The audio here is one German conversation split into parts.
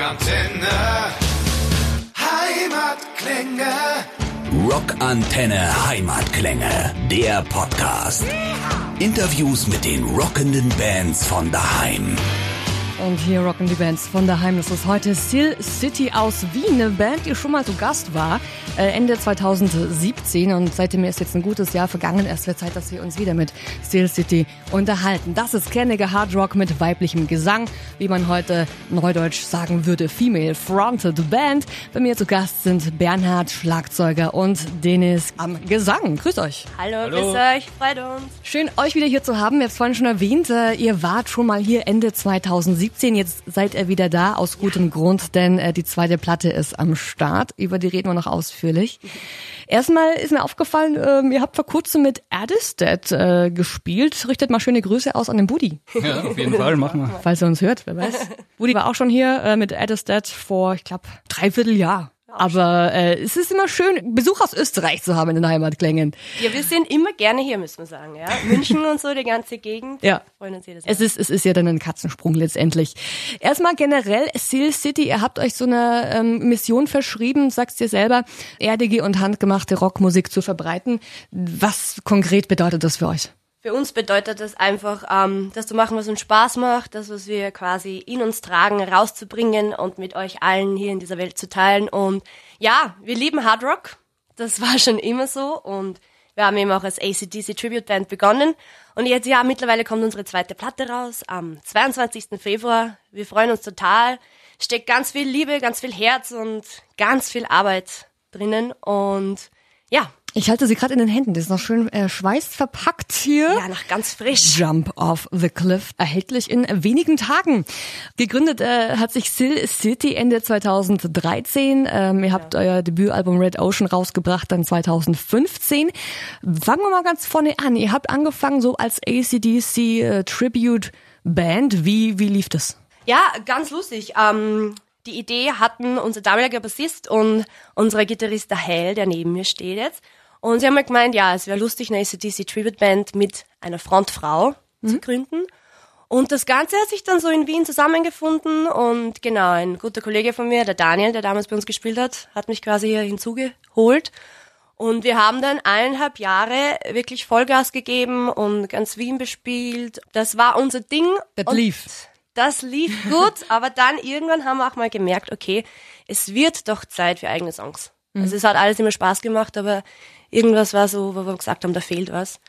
Rockantenne. Heimatklänge. Rockantenne Heimatklänge, der Podcast. Interviews mit den rockenden Bands von daheim. Und hier rocken die Bands von daheim. Das ist heute Still City aus Wien, eine Band, die schon mal zu Gast war, äh, Ende 2017. Und seitdem ist jetzt ein gutes Jahr vergangen. Erst wird Zeit, dass wir uns wieder mit Still City unterhalten. Das ist kernige Hard Rock mit weiblichem Gesang, wie man heute neudeutsch sagen würde, Female Fronted Band. Bei mir zu Gast sind Bernhard, Schlagzeuger und Dennis am Gesang. Grüß euch. Hallo, grüß euch, freut uns. Schön, euch wieder hier zu haben. Ihr habt es vorhin schon erwähnt, äh, ihr wart schon mal hier Ende 2017. Jetzt seid ihr wieder da, aus gutem Grund, denn äh, die zweite Platte ist am Start. Über die reden wir noch ausführlich. Erstmal ist mir aufgefallen, ähm, ihr habt vor kurzem mit Addisted äh, gespielt. Richtet mal schöne Grüße aus an den Buddy. Ja, auf jeden Fall, machen wir. Falls er uns hört, wer weiß. Buddy war auch schon hier äh, mit Addisted vor, ich glaube, dreiviertel Jahr. Aber äh, es ist immer schön, Besuch aus Österreich zu haben in den Heimatklängen. Ja, wir sind immer gerne hier, müssen wir sagen. Ja? München und so, die ganze Gegend. Ja. Freuen uns jedes Mal. Es ist, es ist ja dann ein Katzensprung letztendlich. Erstmal generell, Seal City, ihr habt euch so eine ähm, Mission verschrieben, sagst ihr selber, erdige und handgemachte Rockmusik zu verbreiten. Was konkret bedeutet das für euch? Für uns bedeutet das einfach, ähm, das zu machen, was uns Spaß macht, das, was wir quasi in uns tragen, rauszubringen und mit euch allen hier in dieser Welt zu teilen. Und ja, wir lieben Hard Rock. Das war schon immer so. Und wir haben eben auch als ACDC Tribute Band begonnen. Und jetzt, ja, mittlerweile kommt unsere zweite Platte raus am 22. Februar. Wir freuen uns total. Steckt ganz viel Liebe, ganz viel Herz und ganz viel Arbeit drinnen. Und ja, Ich halte sie gerade in den Händen. Das ist noch schön äh, schweißverpackt hier. ja, noch ganz frisch. Jump off the Cliff, erhältlich in wenigen Tagen. Gegründet äh, hat sich Sil City Ende 2013. Ähm, ihr habt euer Debütalbum Red Ocean rausgebracht dann 2015. Fangen wir mal ganz vorne an. Ihr habt angefangen so als ACDC äh, Tribute Band. Wie, wie lief das? Ja, ganz lustig. Ähm, die Idee hatten unser damaliger Bassist und unser Gitarrist der Hell, der neben mir steht jetzt. Und sie haben mir gemeint, ja, es wäre lustig, eine ACDC Tribute Band mit einer Frontfrau zu gründen. Und das Ganze hat sich dann so in Wien zusammengefunden und genau, ein guter Kollege von mir, der Daniel, der damals bei uns gespielt hat, hat mich quasi hier hinzugeholt. Und wir haben dann eineinhalb Jahre wirklich Vollgas gegeben und ganz Wien bespielt. Das war unser Ding. Das lief. Das lief gut, aber dann irgendwann haben wir auch mal gemerkt, okay, es wird doch Zeit für eigene Songs. Also es hat alles immer Spaß gemacht, aber irgendwas war so, wo wir gesagt haben, da fehlt was.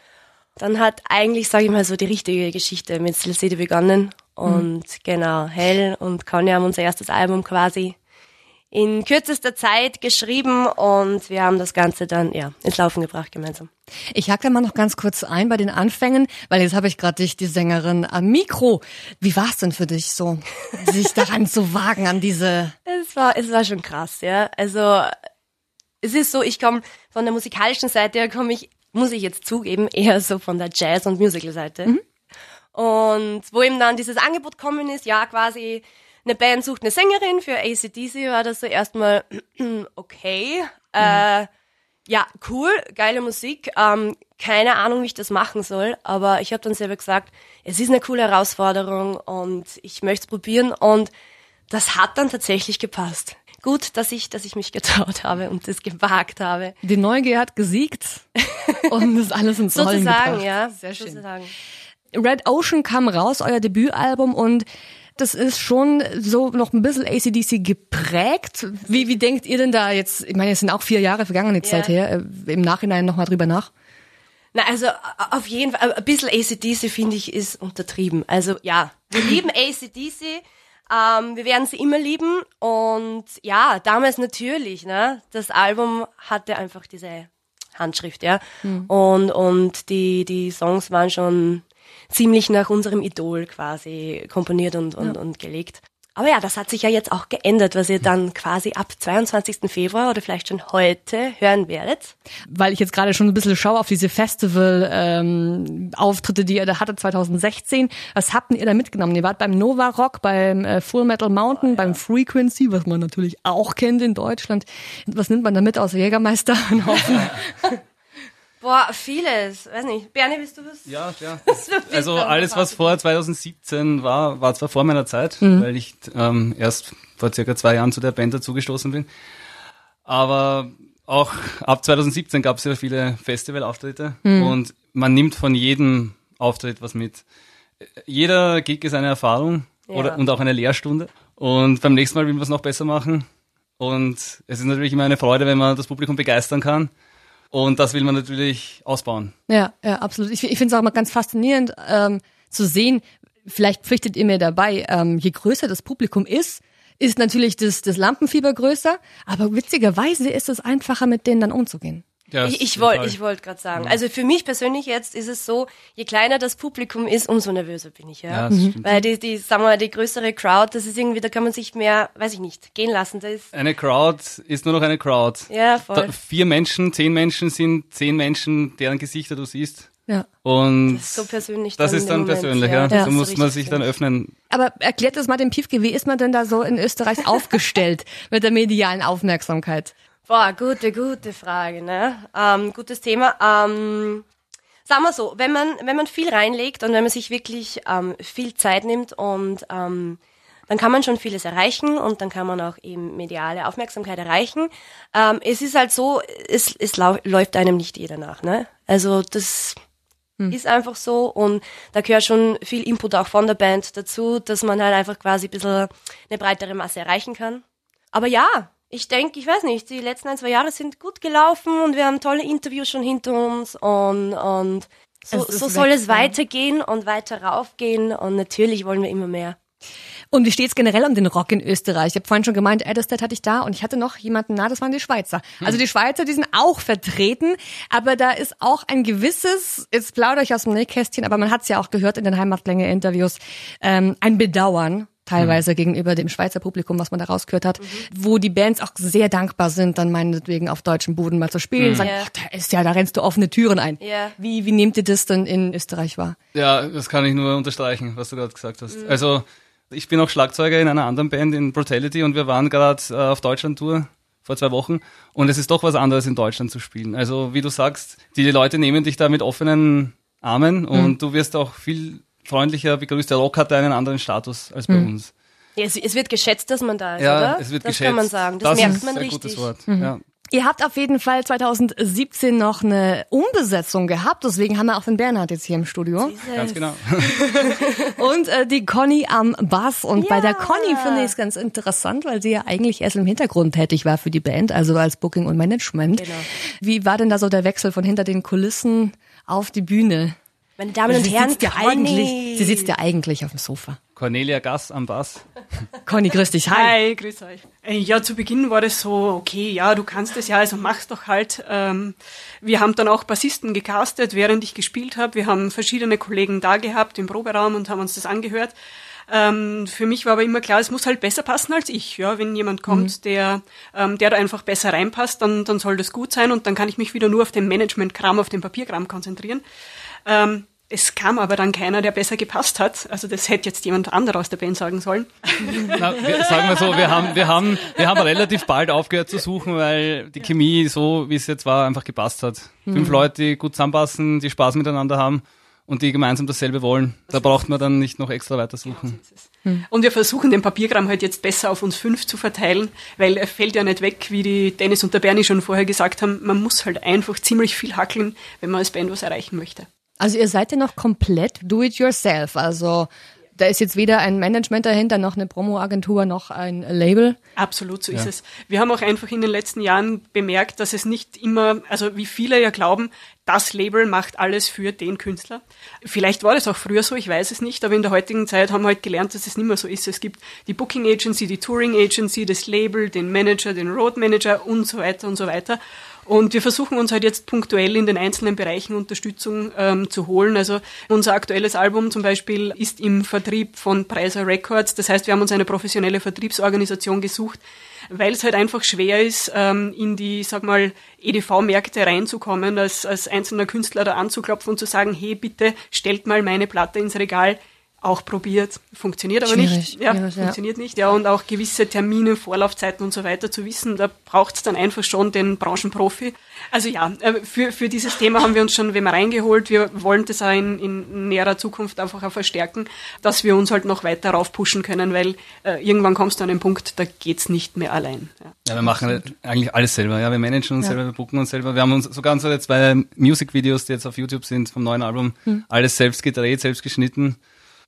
Dann hat eigentlich, sage ich mal, so die richtige Geschichte mit Still City begonnen. Und genau, Hell und Conny haben unser erstes Album quasi in kürzester Zeit geschrieben und wir haben das Ganze dann ja ins Laufen gebracht gemeinsam. Ich hake da mal noch ganz kurz ein bei den Anfängen, weil jetzt habe ich gerade dich, die Sängerin, am Mikro. Wie war es denn für dich so, sich daran zu wagen, an diese... Es war, es war schon krass, ja. Also es ist so, ich komme von der musikalischen Seite her, komme ich, muss ich jetzt zugeben, eher so von der Jazz- und Musical-Seite. Und wo eben dann dieses Angebot kommen ist, ja, quasi eine Band sucht eine Sängerin für ACDC, war das so erstmal okay. Äh, ja, cool, geile Musik. Ähm, keine Ahnung, wie ich das machen soll, aber ich habe dann selber gesagt, es ist eine coole Herausforderung und ich möchte es probieren und das hat dann tatsächlich gepasst. Gut, dass ich, dass ich mich getraut habe und das gewagt habe. Die Neugier hat gesiegt und ist alles ins Rollen Sozusagen, gebracht. ja. Sehr schön. Sozusagen. Red Ocean kam raus, euer Debütalbum und das ist schon so noch ein bisschen ACDC geprägt. Wie, wie denkt ihr denn da jetzt? Ich meine, es sind auch vier Jahre vergangene Zeit her. Äh, Im Nachhinein nochmal drüber nach. Na, also auf jeden Fall, ein bisschen ACDC finde ich ist untertrieben. Also ja, wir lieben ACDC, ähm, wir werden sie immer lieben und ja, damals natürlich, ne, das Album hatte einfach diese Handschrift, ja, und, und die, die Songs waren schon ziemlich nach unserem Idol quasi komponiert und, und, und gelegt. Aber ja, das hat sich ja jetzt auch geändert, was ihr dann quasi ab 22. Februar oder vielleicht schon heute hören werdet. Weil ich jetzt gerade schon ein bisschen schaue auf diese Festival-Auftritte, die ihr da hattet 2016. Was habt ihr da mitgenommen? Ihr wart beim Nova Rock, beim äh, Full Metal Mountain, beim Frequency, was man natürlich auch kennt in Deutschland. Was nimmt man da mit außer Jägermeister? Haufen. Boah, vieles. Weiß nicht. Bernie, bist du was? Ja, ja. Also alles, was vor 2017 war, war zwar vor meiner Zeit, weil ich ähm, erst vor circa zwei Jahren zu der Band dazugestoßen bin. Aber auch ab 2017 gab es ja viele Festivalauftritte und man nimmt von jedem Auftritt was mit. Jeder Gig ist eine Erfahrung oder, und auch eine Lehrstunde. Und beim nächsten Mal will man es noch besser machen. Und es ist natürlich immer eine Freude, wenn man das Publikum begeistern kann. Und das will man natürlich ausbauen. Ja, ja, absolut. Ich, ich finde es auch mal ganz faszinierend ähm, zu sehen, vielleicht pflichtet ihr mir dabei, ähm, je größer das Publikum ist, ist natürlich das, das Lampenfieber größer, aber witzigerweise ist es einfacher, mit denen dann umzugehen. Ja, Ich, ich wollte ich wollte gerade sagen. Also für mich persönlich jetzt ist es so, je kleiner das Publikum ist, umso nervöser bin ich, ja. Ja, das stimmt. Weil die, die, sagen wir mal, die größere Crowd, das ist irgendwie, da kann man sich mehr, weiß ich nicht, gehen lassen. Das ist, Eine Crowd ist nur noch eine Crowd. ja, voll. Da, vier Menschen, zehn Menschen sind zehn Menschen, deren Gesichter du siehst. Ja. Und Das ist so persönlich das dann ist dann persönlich, ja. ja. Das So muss man sich dann öffnen. Aber erklärt das mal dem Piefke, wie ist man denn da so in Österreich aufgestellt mit der medialen Aufmerksamkeit? Boah, gute, gute Frage, ne? Ähm, gutes Thema. Ähm, sagen wir so, wenn man, wenn man viel reinlegt und wenn man sich wirklich ähm, viel Zeit nimmt und ähm, dann kann man schon vieles erreichen und dann kann man auch eben mediale Aufmerksamkeit erreichen. Ähm, es ist halt so, es, es läuft einem nicht jeder nach, ne? Also das ist einfach so und da gehört schon viel Input auch von der Band dazu, dass man halt einfach quasi ein bisschen eine breitere Masse erreichen kann. Aber ja, ich denke, ich weiß nicht, die letzten ein, zwei Jahre sind gut gelaufen und wir haben tolle Interviews schon hinter uns und, und so, so soll es weitergehen und weiter raufgehen und natürlich wollen wir immer mehr. Und wie steht's generell um den Rock in Österreich? Ich habe vorhin schon gemeint, Edelstedt hatte ich da und ich hatte noch jemanden, na, das waren die Schweizer. Also die Schweizer, die sind auch vertreten, aber da ist auch ein gewisses, jetzt plaudere ich aus dem Nähkästchen, aber man hat es ja auch gehört in den Heimatlänge-Interviews, ähm, ein Bedauern teilweise gegenüber dem Schweizer Publikum, was man da rausgehört hat, wo die Bands auch sehr dankbar sind, dann meinetwegen auf deutschem Boden mal zu spielen, sagen, Ja. ach, da ist ja, da rennst du offene Türen ein. Ja. Wie, wie nehmt ihr das denn in Österreich wahr? Ja, das kann ich nur unterstreichen, was du gerade gesagt Mhm. hast. Also ich bin auch Schlagzeuger in einer anderen Band in Brutality und wir waren gerade äh, auf Deutschland-Tour vor zwei Wochen und es ist doch was anderes in Deutschland zu spielen. Also wie du sagst, die Leute nehmen dich da mit offenen Armen und du wirst auch viel freundlicher begrüßt. Der Rock hat einen anderen Status als bei uns. Ja, es, es wird geschätzt, dass man da ist, Ja, oder? es wird das geschätzt. kann man sagen. Das, merkt ist man ein richtig. gutes Wort. Ja. Ihr habt auf jeden Fall 2017 noch eine Umbesetzung gehabt, deswegen haben wir auch den Bernhard jetzt hier im Studio. Ganz genau. Und äh, die Conny am Bass. Und bei der Ja. Conny finde ich es ganz interessant, weil sie ja eigentlich erst im Hintergrund tätig war für die Band, also als Booking und Management. Genau. Wie war denn da so der Wechsel von hinter den Kulissen auf die Bühne? Meine Damen und sie Herren, sitzt ja eigentlich, sie sitzt ja eigentlich auf dem Sofa. Cornelia Gass am Bass. Conny, grüß dich. Hi. Hi, grüß euch. Äh, Ja, zu Beginn war das so, okay, ja, du kannst es ja, also mach's doch halt. Ähm, wir haben dann auch Bassisten gecastet, während ich gespielt habe. Wir haben verschiedene Kollegen da gehabt im Proberaum und haben uns das angehört. Ähm, für mich war aber immer klar, es muss halt besser passen als ich. Ja, wenn jemand kommt, der, ähm, der da einfach besser reinpasst, dann, dann soll das gut sein und dann kann ich mich wieder nur auf den Management-Kram, auf den Papierkram konzentrieren. Ähm, es kam aber dann keiner, der besser gepasst hat. Also das hätte jetzt jemand anderer aus der Band sagen sollen. Na, wir, sagen wir so, wir haben, wir haben, wir haben relativ bald aufgehört zu suchen, weil die Chemie so, wie es jetzt war, einfach gepasst hat. Fünf Leute, die gut zusammenpassen, die Spaß miteinander haben und die gemeinsam dasselbe wollen. Da braucht man dann nicht noch extra weiter suchen. Und wir versuchen den Papierkram halt jetzt besser auf uns fünf zu verteilen, weil er fällt ja nicht weg, wie die Dennis und der Bernie schon vorher gesagt haben. Man muss halt einfach ziemlich viel hackeln, wenn man als Band was erreichen möchte. Also ihr seid ja noch komplett do it yourself. Also da ist jetzt weder ein Management dahinter, noch eine Promo-Agentur, noch ein Label. Absolut, so ist es. Wir haben auch einfach in den letzten Jahren bemerkt, dass es nicht immer, also wie viele ja glauben, das Label macht alles für den Künstler. Vielleicht war das auch früher so, ich weiß es nicht, aber in der heutigen Zeit haben wir halt gelernt, dass es nicht mehr so ist. Es gibt die Booking Agency, die Touring Agency, das Label, den Manager, den Road Manager und so weiter und so weiter. Und wir versuchen uns halt jetzt punktuell in den einzelnen Bereichen Unterstützung ähm, zu holen. Also unser aktuelles Album zum Beispiel ist im Vertrieb von Preiser Records. Das heißt, wir haben uns eine professionelle Vertriebsorganisation gesucht, weil es halt einfach schwer ist, ähm, in die, sag mal, EDV-Märkte reinzukommen, als, als einzelner Künstler da anzuklopfen und zu sagen, hey, bitte stellt mal meine Platte ins Regal auch probiert, funktioniert aber Schwierig, nicht. Ja, schwierig, ja. funktioniert nicht. Ja, und auch gewisse Termine, Vorlaufzeiten und so weiter zu wissen, da braucht es dann einfach schon den Branchenprofi. Also ja, äh, für, für dieses Thema haben wir uns schon wenn wir reingeholt. Wir wollen das auch in, in näherer Zukunft einfach auch verstärken, dass wir uns halt noch weiter raufpushen können, weil äh, irgendwann kommst du an den Punkt, da geht's nicht mehr allein. Ja. Ja, wir machen eigentlich alles selber. Ja, wir managen uns selber, wir booken uns selber. Wir haben uns sogar unsere zwei Musikvideos, die jetzt auf YouTube sind, vom neuen Album, alles selbst gedreht, selbst geschnitten.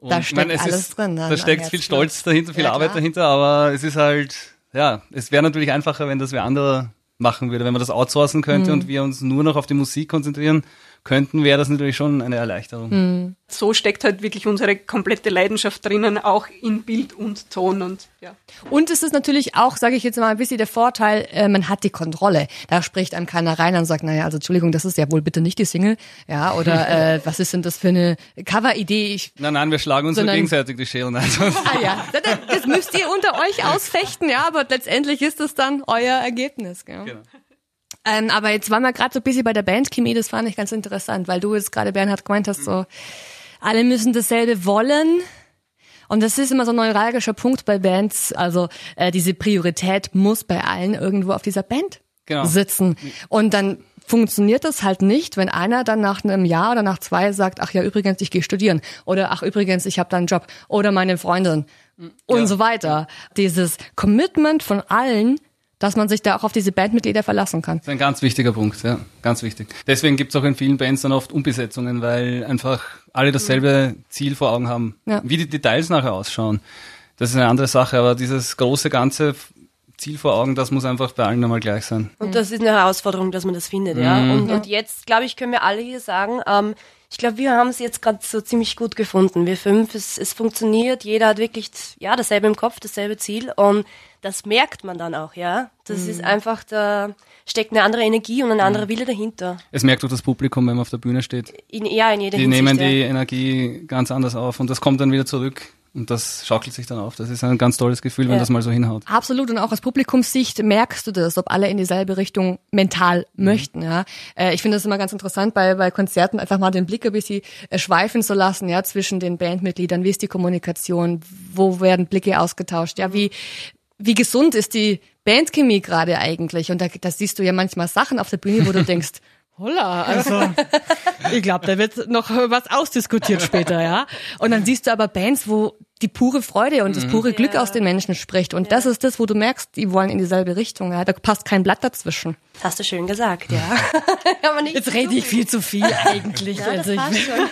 Und Da steckt es alles ist, drin dann Da steckt viel. Stolz dahinter, viel Ja, Arbeit klar. dahinter, aber es ist halt, ja, es wäre natürlich einfacher, wenn das wer andere machen würde. Wenn man das outsourcen könnte Mhm. und wir uns nur noch auf die Musik konzentrieren könnten, wäre das natürlich schon eine Erleichterung. Mhm. So steckt halt wirklich unsere komplette Leidenschaft drinnen, auch in Bild und Ton und ja. Und es ist natürlich auch, sage ich jetzt mal, ein bisschen der Vorteil, äh, man hat die Kontrolle. Da spricht einem keiner rein und sagt, naja, also Entschuldigung, das ist ja wohl bitte nicht die Single. Ja, oder äh, was ist denn das für eine Cover-Idee? Ich Nein, nein, wir schlagen uns Sondern- gegenseitig die Scheren. Also, Ah ja, das, das müsst ihr unter euch ausfechten, ja, aber letztendlich ist es dann euer Ergebnis. Gell? Genau. Ähm, aber jetzt waren wir gerade so ein bisschen bei der Bandchemie, das fand ich ganz interessant, weil du jetzt gerade, Bernhard, gemeint hast, so, alle müssen dasselbe wollen. Und das ist immer so ein neuralgischer Punkt bei Bands. Also äh, diese Priorität muss bei allen irgendwo auf dieser Band Genau. sitzen. Und dann funktioniert das halt nicht, wenn einer dann nach einem Jahr oder nach zwei sagt, ach ja, übrigens, ich gehe studieren. Oder ach übrigens, ich habe da einen Job. Oder meine Freundin. Und Ja. so weiter. Dieses Commitment von allen, dass man sich da auch auf diese Bandmitglieder verlassen kann. Das ist ein ganz wichtiger Punkt, ja, ganz wichtig. Deswegen gibt es auch in vielen Bands dann oft Umbesetzungen, weil einfach alle dasselbe Ziel vor Augen haben. Ja. Wie die Details nachher ausschauen, das ist eine andere Sache, aber dieses große ganze Ziel vor Augen, das muss einfach bei allen nochmal gleich sein. Und das ist eine Herausforderung, dass man das findet, ja. Und, und jetzt, glaube ich, können wir alle hier sagen, ähm, ich glaube, wir haben es jetzt gerade so ziemlich gut gefunden. Wir fünf, es, es funktioniert, jeder hat wirklich ja dasselbe im Kopf, dasselbe Ziel und das merkt man dann auch, ja. Das ist einfach, da steckt eine andere Energie und ein anderer Wille dahinter. Es merkt auch das Publikum, wenn man auf der Bühne steht. In, ja, in jeder Die Hinsicht. nehmen ja. die Energie ganz anders auf und das kommt dann wieder zurück und das schaukelt sich dann auf. Das ist ein ganz tolles Gefühl, wenn Ja. das mal so hinhaut. Absolut und auch aus Publikumssicht merkst du das, ob alle in dieselbe Richtung mental möchten. Ja, äh, ich finde das immer ganz interessant bei bei Konzerten einfach mal den Blick ein bisschen äh, schweifen zu lassen, ja, zwischen den Bandmitgliedern. Wie ist die Kommunikation? Wo werden Blicke ausgetauscht? Ja, wie wie gesund ist die Bandchemie gerade eigentlich? Und da, da siehst du ja manchmal Sachen auf der Bühne, wo du denkst. Holla, also ich glaube, da wird noch was ausdiskutiert später, ja. Und dann siehst du aber Bands, wo die pure Freude und das pure Glück Ja. aus den Menschen spricht. Und das ist das, wo du merkst, die wollen in dieselbe Richtung. Ja. Da passt kein Blatt dazwischen. Das hast du schön gesagt, ja. Aber nicht Jetzt rede ich viel zu viel eigentlich. Ja, das also ich passt schon.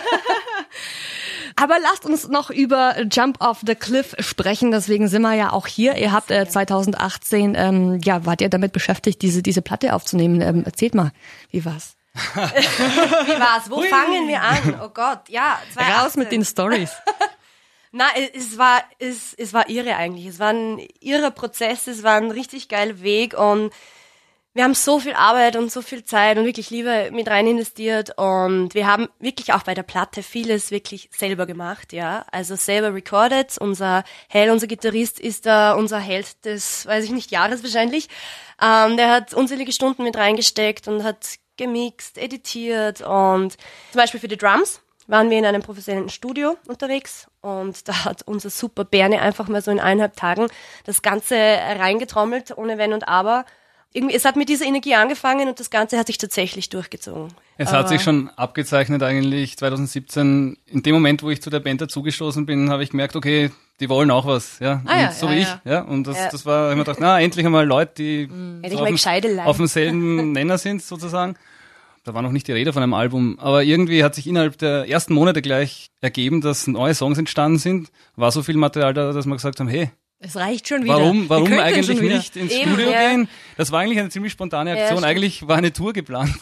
Aber lasst uns noch über Jump Off the Cliff sprechen. Deswegen sind wir ja auch hier. Ihr habt äh, 2018, ähm, ja, wart ihr damit beschäftigt, diese diese Platte aufzunehmen? Ähm, erzählt mal, wie war's? Wie war's? Wo fangen wir an? Oh Gott, ja. Raus 2018. mit den Stories. Na, es war, es, es war irre eigentlich. Es war ein irrer Prozess, es war ein richtig geiler Weg und wir haben so viel Arbeit und so viel Zeit und wirklich Liebe mit rein investiert und wir haben wirklich auch bei der Platte vieles wirklich selber gemacht, ja. Also selber recorded. Unser Hell, unser Gitarrist, ist da unser Held des, weiß ich nicht, Jahres wahrscheinlich. Ähm, der hat unzählige Stunden mit reingesteckt und hat gemixt, editiert und zum Beispiel für die Drums waren wir in einem professionellen Studio unterwegs und da hat unser super Berne einfach mal so in eineinhalb Tagen das Ganze reingetrommelt, ohne Wenn und Aber. Irgendwie, es hat mit dieser Energie angefangen und das Ganze hat sich tatsächlich durchgezogen. Es hat sich schon abgezeichnet eigentlich 2017. In dem Moment, wo ich zu der Band dazugestoßen bin, habe ich gemerkt, okay, die wollen auch was, ja. Ah ja, so ja, wie ich, ja. Und das, das war, ich mir gedacht, na, endlich einmal Leute, die Hätte ich auf, auf demselben Nenner sind, sozusagen. Da war noch nicht die Rede von einem Album, aber irgendwie hat sich innerhalb der ersten Monate gleich ergeben, dass neue Songs entstanden sind. War so viel Material da, dass wir gesagt haben, hey, Es reicht schon wieder. warum, warum eigentlich nicht ins Eben, Studio ja. gehen? Das war eigentlich eine ziemlich spontane Aktion. stimmt. eigentlich war eine Tour geplant.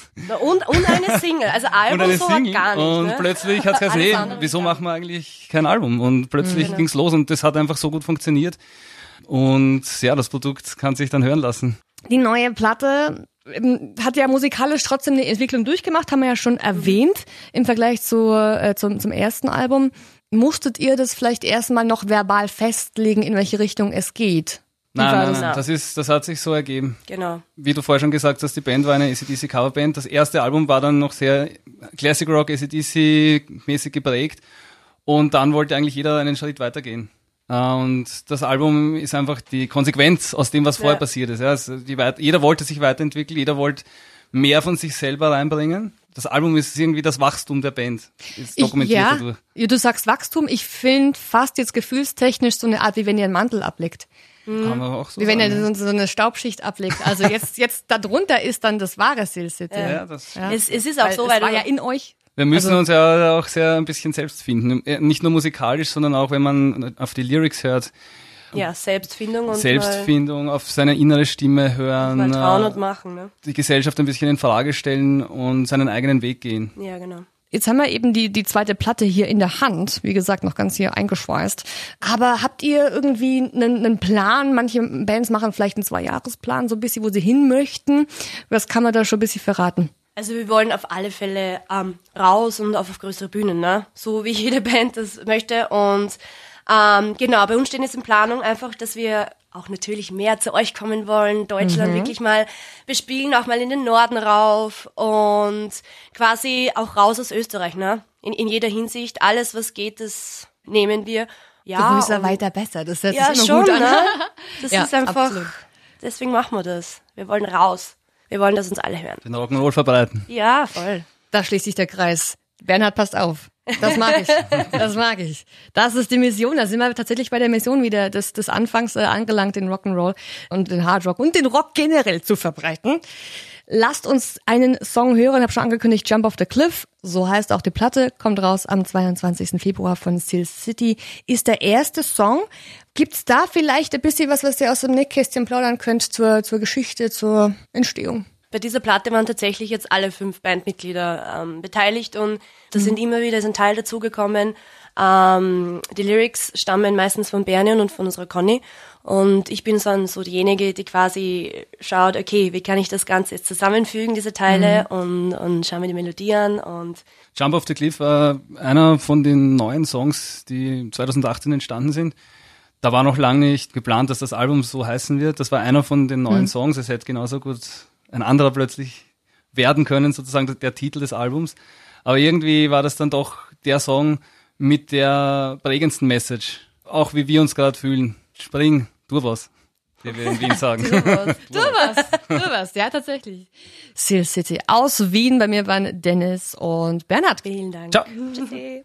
Und, und eine Single, also Album und eine so Single. gar nicht. und ne? plötzlich hat es gesehen, andere wieso gar machen wir eigentlich kein Album? Und plötzlich Genau. ging's los und das hat einfach so gut funktioniert. Und ja, das Produkt kann sich dann hören lassen. Die neue Platte hat ja musikalisch trotzdem eine Entwicklung durchgemacht, haben wir ja schon erwähnt im Vergleich zu, äh, zum, zum ersten Album. Musstet ihr das vielleicht erstmal noch verbal festlegen, in welche Richtung es geht? Nein, nein, das? nein, das ist, das hat sich so ergeben. Genau. Wie du vorher schon gesagt hast, die Band war eine ACDC Coverband. Das erste Album war dann noch sehr Classic Rock, ACDC mäßig geprägt. Und dann wollte eigentlich jeder einen Schritt weitergehen. Äh, Und das Album ist einfach die Konsequenz aus dem, was vorher passiert ist. Ja, also die weit jeder wollte sich weiterentwickeln, jeder wollte mehr von sich selber reinbringen. Das Album ist irgendwie das Wachstum der Band. Ist Ich, dokumentiert ja, dadurch. ja, du sagst Wachstum. Ich finde fast jetzt gefühlstechnisch so eine Art, wie wenn ihr einen Mantel ablegt. Kann man auch so Wie wenn ihr so, so eine Staubschicht ablegt. Also jetzt, jetzt darunter ist dann das wahre Sil City. ja, das, Ja. Es, es ist auch Weil so, es weil war du- ja in euch. Wir müssen Also- uns ja auch sehr ein bisschen selbst finden. Äh, Nicht nur musikalisch, sondern auch, wenn man auf die Lyrics hört, ja, Selbstfindung und Selbstfindung, auf seine innere Stimme hören, mal trauen äh, und machen. Ne? die Gesellschaft ein bisschen in Frage stellen und seinen eigenen Weg gehen. Ja, genau. Jetzt haben wir eben die, die zweite Platte hier in der Hand, wie gesagt, noch ganz hier eingeschweißt. Aber habt ihr irgendwie einen, einen Plan? Manche Bands machen vielleicht einen Zweijahresplan, so ein bisschen, wo sie hin möchten. Was kann man da schon ein bisschen verraten? Also wir wollen auf alle Fälle ähm, raus und auf, auf größere Bühnen, ne? So wie jede Band das möchte. Und ähm, genau, bei uns stehen jetzt in Planung einfach, dass wir auch natürlich mehr zu euch kommen wollen, Deutschland wirklich mal bespielen, auch mal in den Norden rauf und quasi auch raus aus Österreich, ne? In, in jeder Hinsicht. Alles, was geht, das nehmen wir. Ja, Größer, und- weiter, besser. Das hört ja, sich immer schon, gut an. ne? Das Ja, ist einfach, absolut. deswegen machen wir das. Wir wollen raus. Wir wollen, dass uns alle hören. Den Rock'n'Roll verbreiten. Ja, voll. Da schließt sich der Kreis. Bernhard, passt auf. Das mag ich. Das mag ich. Das ist die Mission. Da sind wir tatsächlich bei der Mission wieder des, des Anfangs äh, angelangt, den Rock'n'Roll und den Hard Rock und den Rock generell zu verbreiten. Lasst uns einen Song hören. Ich habe schon angekündigt, Jump Off the Cliff. So heißt auch die Platte. Kommt raus am 22. Februar von Steel City. Ist der erste Song. Gibt's da vielleicht ein bisschen was, was ihr aus dem Nähkästchen plaudern könnt zur, zur Geschichte, zur Entstehung? Bei dieser Platte waren tatsächlich jetzt alle fünf Bandmitglieder ähm, beteiligt und da sind immer wieder ist ein Teil dazugekommen. Ähm, die Lyrics stammen meistens von Bernie und von unserer Conny und ich bin dann so diejenige, die quasi schaut, okay, wie kann ich das Ganze jetzt zusammenfügen, diese Teile und, und schauen mir die Melodie an und Jump Off the Cliff war einer von den neuen Songs, die 2018 entstanden sind. Da war noch lange nicht geplant, dass das Album so heißen wird. Das war einer von den neuen Songs. Es hätte genauso gut ein anderer plötzlich werden können, sozusagen der Titel des Albums. Aber irgendwie war das dann doch der Song mit der prägendsten Message. Auch wie wir uns gerade fühlen. Spring, tu was. Wie wir in Wien sagen. Du was, du was, ja tatsächlich. Seal City aus Wien. Bei mir waren Dennis und Bernhard. vielen Dank. Ciao. Tschüssi.